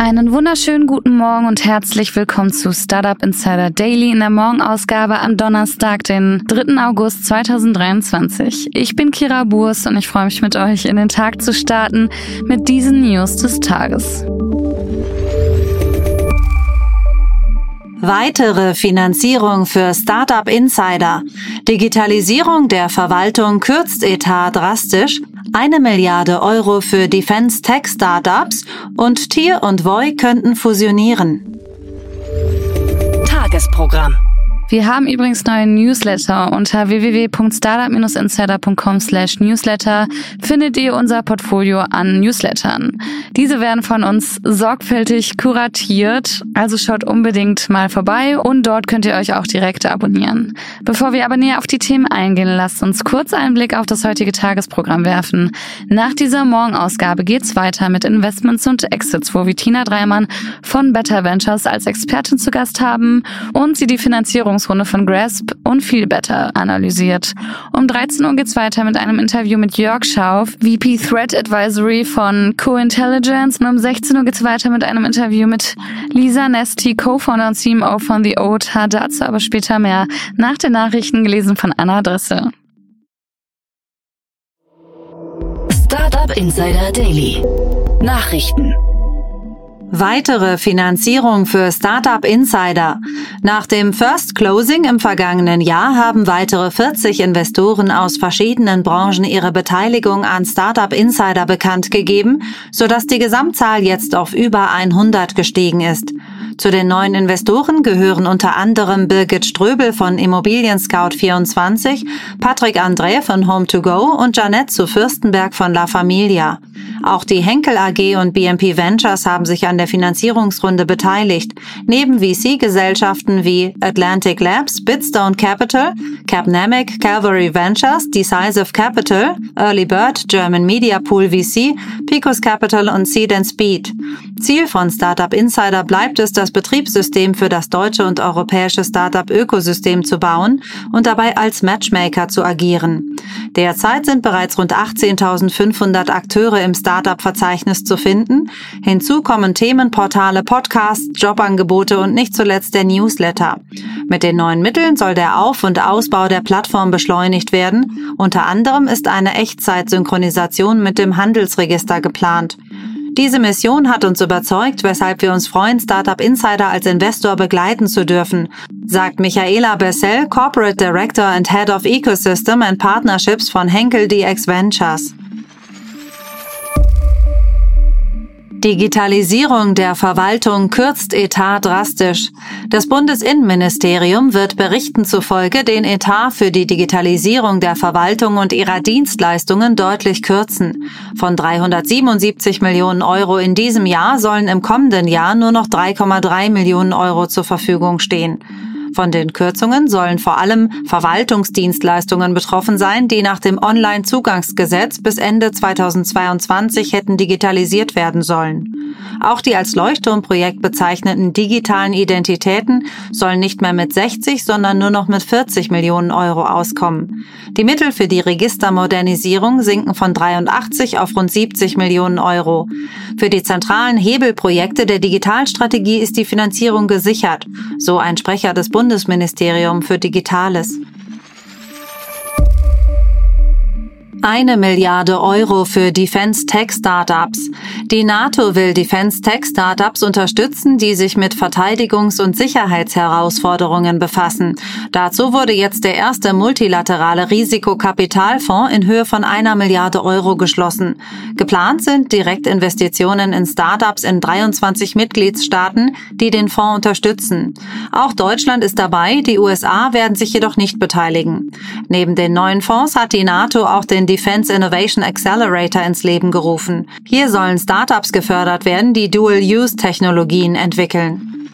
Einen wunderschönen guten Morgen und herzlich willkommen zu Startup Insider Daily in der Morgenausgabe am Donnerstag, den 3. August 2023. Ich bin Kira Burs und ich freue mich mit euch in den Tag zu starten mit diesen News des Tages. Weitere Finanzierung für Startup Insider. Digitalisierung der Verwaltung kürzt Etat drastisch. Eine Milliarde Euro für Defense Tech Startups und Tier und Voi könnten fusionieren. Tagesprogramm. Wir haben übrigens neue Newsletter. Unter www.startup-insider.com slash newsletter findet ihr unser Portfolio an Newslettern. Diese werden von uns sorgfältig kuratiert, also schaut unbedingt mal vorbei und dort könnt ihr euch auch direkt abonnieren. Bevor wir aber näher auf die Themen eingehen, lasst uns kurz einen Blick auf das heutige Tagesprogramm werfen. Nach dieser Morgenausgabe geht's weiter mit Investments und Exits, wo wir Tina Dreimann von Better Ventures als Expertin zu Gast haben und sie die Finanzierung Finanzierungsrunde von Grasp und Feel Better analysiert. Um 13 Uhr geht's weiter mit einem Interview mit Jörg Schauf, VP Threat Advisory von Co-Intelligence und um 16 Uhr geht's weiter mit einem Interview mit Lisa Nesti, Co-Founder und CMO von The OTA. Dazu aber später mehr nach den Nachrichten gelesen von Anna Adresse. Startup Insider Daily. Nachrichten. Weitere Finanzierung für Startup Insider. Nach dem First Closing im vergangenen Jahr haben weitere 40 Investoren aus verschiedenen Branchen ihre Beteiligung an Startup Insider bekannt gegeben, sodass die Gesamtzahl jetzt auf über 100 gestiegen ist. Zu den neuen Investoren gehören unter anderem Birgit Ströbel von Immobilien Scout 24, Patrick André von Home2Go und Janette zu Fürstenberg von La Familia. Auch die Henkel AG und BMP Ventures haben sich an der Finanzierungsrunde beteiligt, neben VC-Gesellschaften wie Atlantic Labs, Bitstone Capital, Capnamic, Calvary Ventures, Decisive Capital, Early Bird, German Media Pool VC, Picos Capital und Seed and Speed. Ziel von Startup Insider bleibt es, das Betriebssystem für das deutsche und europäische Startup-Ökosystem zu bauen und dabei als Matchmaker zu agieren. Derzeit sind bereits rund 18.500 Akteure im Startup-Verzeichnis zu finden. Hinzu kommen Themenportale, Podcasts, Jobangebote und nicht zuletzt der Newsletter. Mit den neuen Mitteln soll der Auf- und Ausbau der Plattform beschleunigt werden. Unter anderem ist eine Echtzeit-Synchronisation mit dem Handelsregister geplant. Diese Mission hat uns überzeugt, weshalb wir uns freuen, Startup Insider als Investor begleiten zu dürfen, sagt Michaela Bessel, Corporate Director and Head of Ecosystem and Partnerships von Henkel DX Ventures. Digitalisierung der Verwaltung kürzt Etat drastisch. Das Bundesinnenministerium wird Berichten zufolge den Etat für die Digitalisierung der Verwaltung und ihrer Dienstleistungen deutlich kürzen. Von 377 Millionen Euro in diesem Jahr sollen im kommenden Jahr nur noch 3,3 Millionen Euro zur Verfügung stehen. Von den Kürzungen sollen vor allem Verwaltungsdienstleistungen betroffen sein, die nach dem Onlinezugangsgesetz bis Ende 2022 hätten digitalisiert werden sollen. Auch die als Leuchtturmprojekt bezeichneten digitalen Identitäten sollen nicht mehr mit 60, sondern nur noch mit 40 Millionen Euro auskommen. Die Mittel für die Registermodernisierung sinken von 83 auf rund 70 Millionen Euro. Für die zentralen Hebelprojekte der Digitalstrategie ist die Finanzierung gesichert, so ein Sprecher des Bundesministeriums für Digitales. Eine Milliarde Euro für Defense Tech Startups. Die NATO will Defense Tech Startups unterstützen, die sich mit Verteidigungs- und Sicherheitsherausforderungen befassen. Dazu wurde jetzt der erste multilaterale Risikokapitalfonds in Höhe von einer Milliarde Euro geschlossen. Geplant sind Direktinvestitionen in Startups in 23 Mitgliedstaaten, die den Fonds unterstützen. Auch Deutschland ist dabei, die USA werden sich jedoch nicht beteiligen. Neben den neuen Fonds hat die NATO auch den Defense Innovation Accelerator ins Leben gerufen. Hier sollen Startups gefördert werden, die Dual-Use-Technologien entwickeln.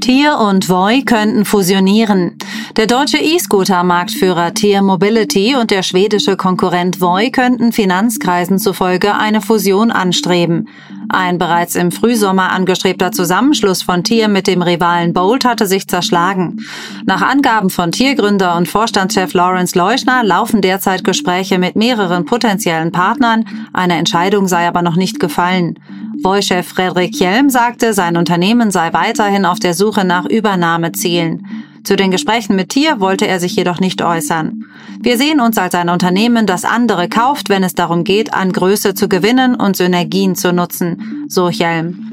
Tier und Voi könnten fusionieren. Der deutsche E-Scooter-Marktführer Tier Mobility und der schwedische Konkurrent Voi könnten Finanzkreisen zufolge eine Fusion anstreben. Ein bereits im Frühsommer angestrebter Zusammenschluss von Tier mit dem Rivalen Bolt hatte sich zerschlagen. Nach Angaben von Tiergründer und Vorstandschef Lawrence Leuschner laufen derzeit Gespräche mit mehreren potenziellen Partnern. Eine Entscheidung sei aber noch nicht gefallen. Voi-Chef Frederik Jelm sagte, sein Unternehmen sei weiterhin auf der Suche nach Übernahmezielen. Zu den Gesprächen mit Tier wollte er sich jedoch nicht äußern. Wir sehen uns als ein Unternehmen, das andere kauft, wenn es darum geht, an Größe zu gewinnen und Synergien zu nutzen, so Jelm.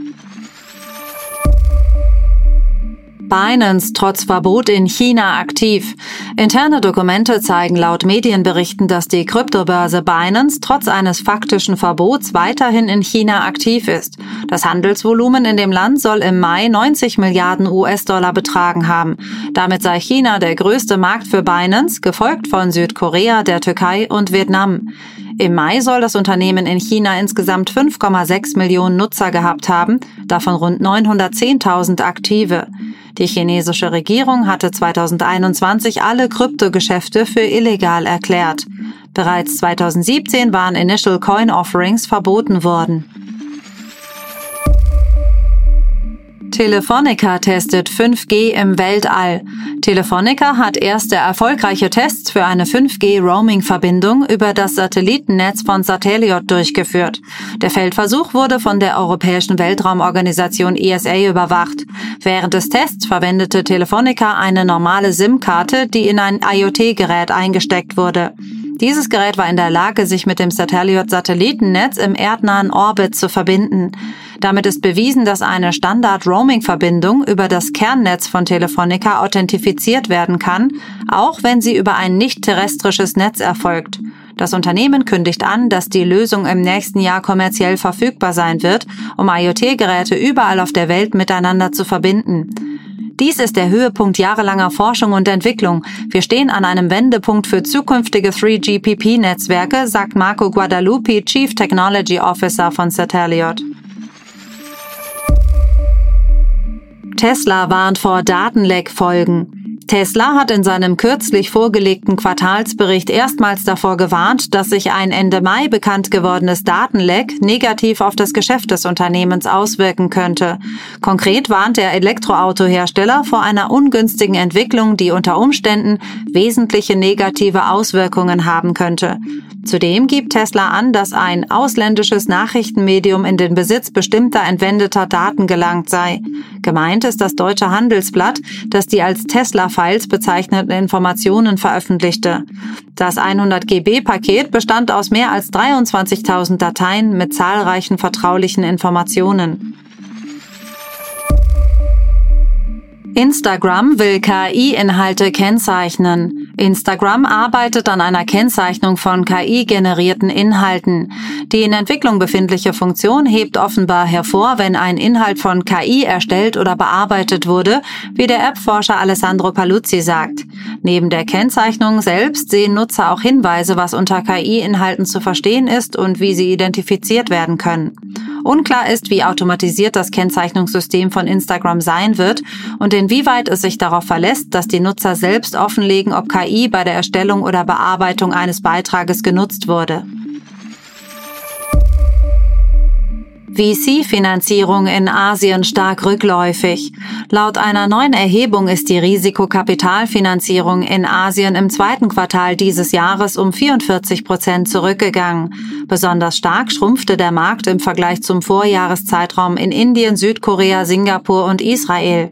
Binance trotz Verbot in China aktiv. Interne Dokumente zeigen laut Medienberichten, dass die Kryptobörse Binance trotz eines faktischen Verbots weiterhin in China aktiv ist. Das Handelsvolumen in dem Land soll im Mai 90 Milliarden US-Dollar betragen haben. Damit sei China der größte Markt für Binance, gefolgt von Südkorea, der Türkei und Vietnam. Im Mai soll das Unternehmen in China insgesamt 5,6 Millionen Nutzer gehabt haben, davon rund 910.000 aktive. Die chinesische Regierung hatte 2021 alle Kryptogeschäfte für illegal erklärt. Bereits 2017 waren Initial Coin Offerings verboten worden. Telefonica testet 5G im Weltall. Telefonica hat erste erfolgreiche Tests für eine 5G-Roaming-Verbindung über das Satellitennetz von Satelliot durchgeführt. Der Feldversuch wurde von der Europäischen Weltraumorganisation ESA überwacht. Während des Tests verwendete Telefonica eine normale SIM-Karte, die in ein IoT-Gerät eingesteckt wurde. Dieses Gerät war in der Lage, sich mit dem Satelliot-Satellitennetz im erdnahen Orbit zu verbinden. Damit ist bewiesen, dass eine Standard-Roaming-Verbindung über das Kernnetz von Telefonica authentifiziert werden kann, auch wenn sie über ein nicht terrestrisches Netz erfolgt. Das Unternehmen kündigt an, dass die Lösung im nächsten Jahr kommerziell verfügbar sein wird, um IoT-Geräte überall auf der Welt miteinander zu verbinden. Dies ist der Höhepunkt jahrelanger Forschung und Entwicklung. Wir stehen an einem Wendepunkt für zukünftige 3GPP-Netzwerke, sagt Marco Guadalupe, Chief Technology Officer von Satelliot. Tesla warnt vor Datenleck-Folgen. Tesla hat in seinem kürzlich vorgelegten Quartalsbericht erstmals davor gewarnt, dass sich ein Ende Mai bekannt gewordenes Datenleck negativ auf das Geschäft des Unternehmens auswirken könnte. Konkret warnt der Elektroautohersteller vor einer ungünstigen Entwicklung, die unter Umständen wesentliche negative Auswirkungen haben könnte. Zudem gibt Tesla an, dass ein ausländisches Nachrichtenmedium in den Besitz bestimmter entwendeter Daten gelangt sei. Gemeint ist das deutsche Handelsblatt, das die als Tesla-Files bezeichneten Informationen veröffentlichte. Das 100 GB-Paket bestand aus mehr als 23.000 Dateien mit zahlreichen vertraulichen Informationen. Instagram will KI-Inhalte kennzeichnen. Instagram arbeitet an einer Kennzeichnung von KI-generierten Inhalten. Die in Entwicklung befindliche Funktion hebt offenbar hervor, wenn ein Inhalt von KI erstellt oder bearbeitet wurde, wie der App-Forscher Alessandro Paluzzi sagt. Neben der Kennzeichnung selbst sehen Nutzer auch Hinweise, was unter KI-Inhalten zu verstehen ist und wie sie identifiziert werden können. Unklar ist, wie automatisiert das Kennzeichnungssystem von Instagram sein wird und inwieweit es sich darauf verlässt, dass die Nutzer selbst offenlegen, ob KI bei der Erstellung oder Bearbeitung eines Beitrages genutzt wurde. VC-Finanzierung in Asien stark rückläufig. Laut einer neuen Erhebung ist die Risikokapitalfinanzierung in Asien im zweiten Quartal dieses Jahres um 44 Prozent zurückgegangen. Besonders stark schrumpfte der Markt im Vergleich zum Vorjahreszeitraum in Indien, Südkorea, Singapur und Israel.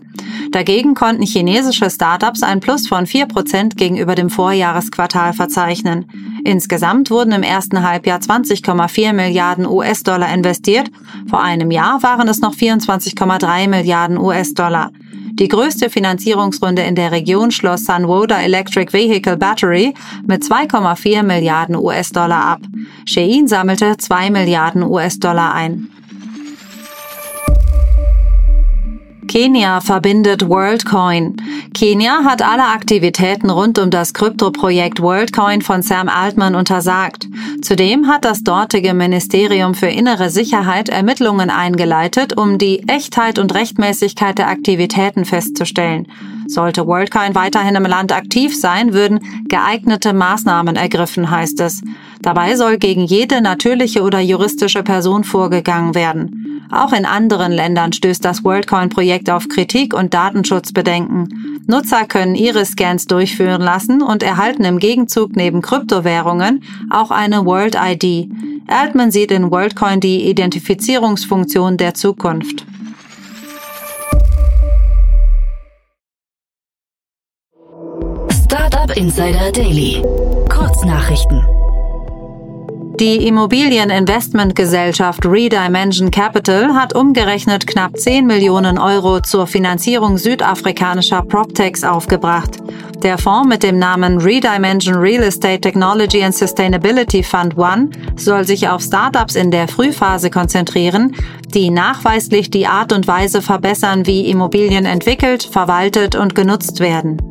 Dagegen konnten chinesische Startups ein Plus von 4 Prozent gegenüber dem Vorjahresquartal verzeichnen. Insgesamt wurden im ersten Halbjahr 20,4 Milliarden US-Dollar investiert. Vor einem Jahr waren es noch 24,3 Milliarden US-Dollar. Die größte Finanzierungsrunde in der Region schloss Sunwoda Electric Vehicle Battery mit 2,4 Milliarden US-Dollar ab. Shein sammelte 2 Milliarden US-Dollar ein. Kenia verbindet WorldCoin. Kenia hat alle Aktivitäten rund um das Kryptoprojekt WorldCoin von Sam Altman untersagt. Zudem hat das dortige Ministerium für innere Sicherheit Ermittlungen eingeleitet, um die Echtheit und Rechtmäßigkeit der Aktivitäten festzustellen. Sollte WorldCoin weiterhin im Land aktiv sein, würden geeignete Maßnahmen ergriffen, heißt es. Dabei soll gegen jede natürliche oder juristische Person vorgegangen werden. Auch in anderen Ländern stößt das WorldCoin-Projekt auf Kritik und Datenschutzbedenken. Nutzer können ihre Scans durchführen lassen und erhalten im Gegenzug neben Kryptowährungen auch eine World ID. Altman sieht in WorldCoin die Identifizierungsfunktion der Zukunft. Startup Insider Daily. Kurznachrichten. Die Immobilieninvestmentgesellschaft Redimension Capital hat umgerechnet knapp 10 Millionen Euro zur Finanzierung südafrikanischer PropTechs aufgebracht. Der Fonds mit dem Namen Redimension Real Estate Technology and Sustainability Fund One soll sich auf Startups in der Frühphase konzentrieren, die nachweislich die Art und Weise verbessern, wie Immobilien entwickelt, verwaltet und genutzt werden.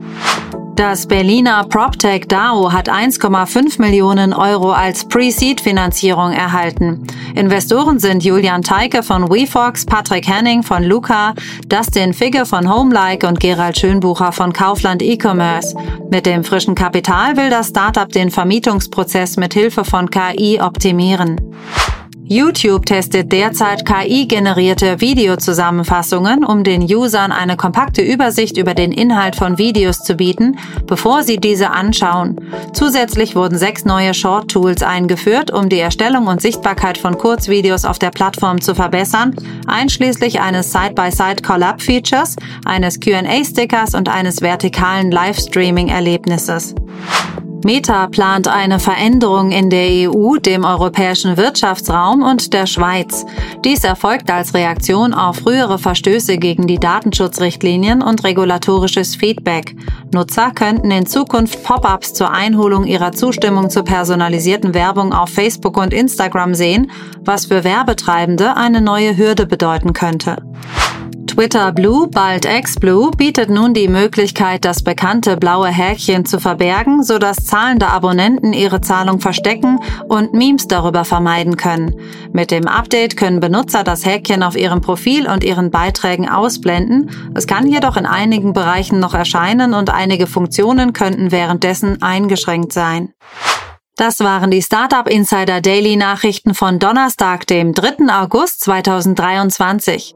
Das Berliner PropTech DAO hat 1,5 Millionen Euro als Pre-Seed-Finanzierung erhalten. Investoren sind Julian Teike von WeFox, Patrick Henning von Luca, Dustin Figge von Homelike und Gerald Schönbucher von Kaufland E-Commerce. Mit dem frischen Kapital will das Startup den Vermietungsprozess mit Hilfe von KI optimieren. YouTube testet derzeit KI-generierte Videozusammenfassungen, um den Usern eine kompakte Übersicht über den Inhalt von Videos zu bieten, bevor sie diese anschauen. Zusätzlich wurden sechs neue Short-Tools eingeführt, um die Erstellung und Sichtbarkeit von Kurzvideos auf der Plattform zu verbessern, einschließlich eines Side-by-Side-Collab-Features, eines QA-Stickers und eines vertikalen Livestreaming-Erlebnisses. Meta plant eine Veränderung in der EU, dem europäischen Wirtschaftsraum und der Schweiz. Dies erfolgt als Reaktion auf frühere Verstöße gegen die Datenschutzrichtlinien und regulatorisches Feedback. Nutzer könnten in Zukunft Pop-ups zur Einholung ihrer Zustimmung zur personalisierten Werbung auf Facebook und Instagram sehen, was für Werbetreibende eine neue Hürde bedeuten könnte. Twitter Blue, bald X-Blue, bietet nun die Möglichkeit, das bekannte blaue Häkchen zu verbergen, sodass zahlende Abonnenten ihre Zahlung verstecken und Memes darüber vermeiden können. Mit dem Update können Benutzer das Häkchen auf ihrem Profil und ihren Beiträgen ausblenden. Es kann jedoch in einigen Bereichen noch erscheinen und einige Funktionen könnten währenddessen eingeschränkt sein. Das waren die Startup Insider Daily Nachrichten von Donnerstag, dem 3. August 2023.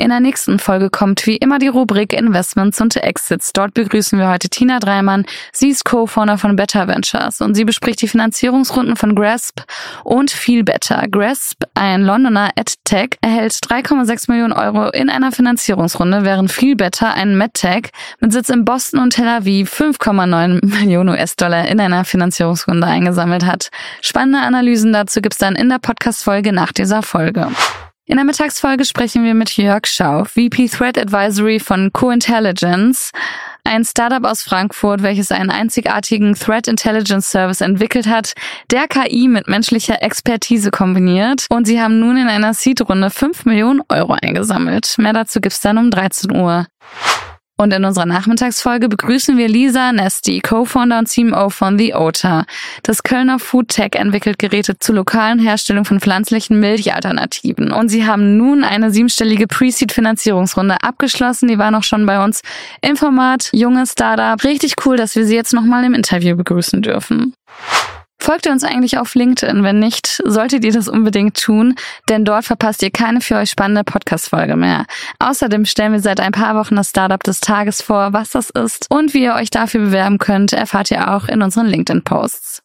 In der nächsten Folge kommt wie immer die Rubrik Investments und Exits. Dort begrüßen wir heute Tina Dreimann. Sie ist Co-Founder von Better Ventures und sie bespricht die Finanzierungsrunden von Grasp und viel Better. Grasp, ein Londoner EdTech, erhält 3,6 Millionen Euro in einer Finanzierungsrunde, während viel Better, ein MedTech mit Sitz in Boston und Tel Aviv, 5,9 Millionen US-Dollar in einer Finanzierungsrunde eingesammelt hat. Spannende Analysen dazu gibt's dann in der Podcast-Folge nach dieser Folge. In der Mittagsfolge sprechen wir mit Jörg Schau, VP Threat Advisory von Co-Intelligence, ein Startup aus Frankfurt, welches einen einzigartigen Threat Intelligence Service entwickelt hat, der KI mit menschlicher Expertise kombiniert. Und sie haben nun in einer Seed-Runde 5 Millionen Euro eingesammelt. Mehr dazu gibt's dann um 13 Uhr. Und in unserer Nachmittagsfolge begrüßen wir Lisa Nesti, Co-Founder und CMO von The Otter. Das Kölner Food Tech entwickelt Geräte zur lokalen Herstellung von pflanzlichen Milchalternativen. Und sie haben nun eine siebenstellige Pre-Seed-Finanzierungsrunde abgeschlossen. Die war noch schon bei uns im Format Junge Startup. Richtig cool, dass wir sie jetzt nochmal im Interview begrüßen dürfen. Folgt ihr uns eigentlich auf LinkedIn? Wenn nicht, solltet ihr das unbedingt tun, denn dort verpasst ihr keine für euch spannende Podcast-Folge mehr. Außerdem stellen wir seit ein paar Wochen das Startup des Tages vor, was das ist und wie ihr euch dafür bewerben könnt, erfahrt ihr auch in unseren LinkedIn-Posts.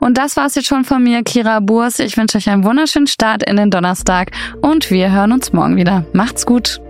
Und das war's jetzt schon von mir, Kira Burs. Ich wünsche euch einen wunderschönen Start in den Donnerstag und wir hören uns morgen wieder. Macht's gut!